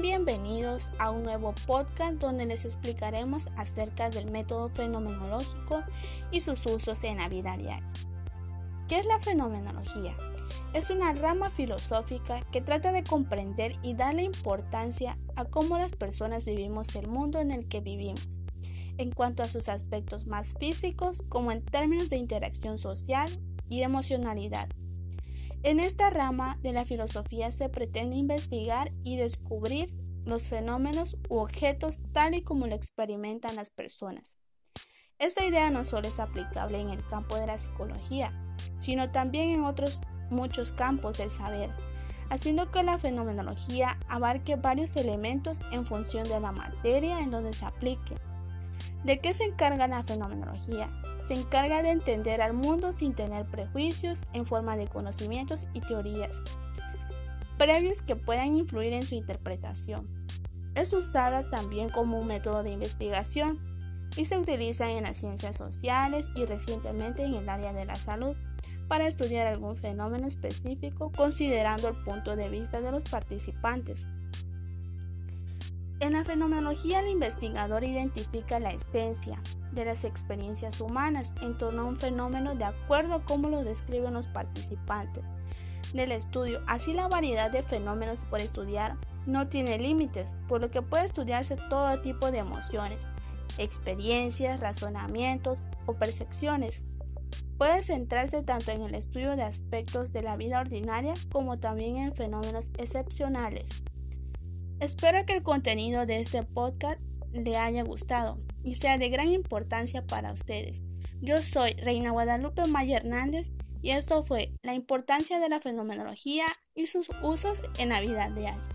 bienvenidos a un nuevo podcast donde les explicaremos acerca del método fenomenológico y sus usos en la vida diaria. ¿Qué es la fenomenología? Es una rama filosófica que trata de comprender y darle importancia a cómo las personas vivimos el mundo en el que vivimos, en cuanto a sus aspectos más físicos como en términos de interacción social y emocionalidad. En esta rama de la filosofía se pretende investigar y descubrir los fenómenos u objetos tal y como lo experimentan las personas. Esta idea no solo es aplicable en el campo de la psicología, sino también en otros muchos campos del saber, haciendo que la fenomenología abarque varios elementos en función de la materia en donde se aplique. ¿De qué se encarga la fenomenología? Se encarga de entender al mundo sin tener prejuicios en forma de conocimientos y teorías previos que puedan influir en su interpretación. Es usada también como un método de investigación y se utiliza en las ciencias sociales y recientemente en el área de la salud para estudiar algún fenómeno específico considerando el punto de vista de los participantes. En la fenomenología el investigador identifica la esencia de las experiencias humanas en torno a un fenómeno de acuerdo a cómo lo describen los participantes del estudio. Así la variedad de fenómenos por estudiar no tiene límites, por lo que puede estudiarse todo tipo de emociones, experiencias, razonamientos o percepciones Puede centrarse tanto en el estudio de aspectos de la vida ordinaria como también en fenómenos excepcionales. Espero que el contenido de este podcast le haya gustado y sea de gran importancia para ustedes. Yo soy Reina Guadalupe Maya Hernández y esto fue la importancia de la fenomenología y sus usos en la vida diaria.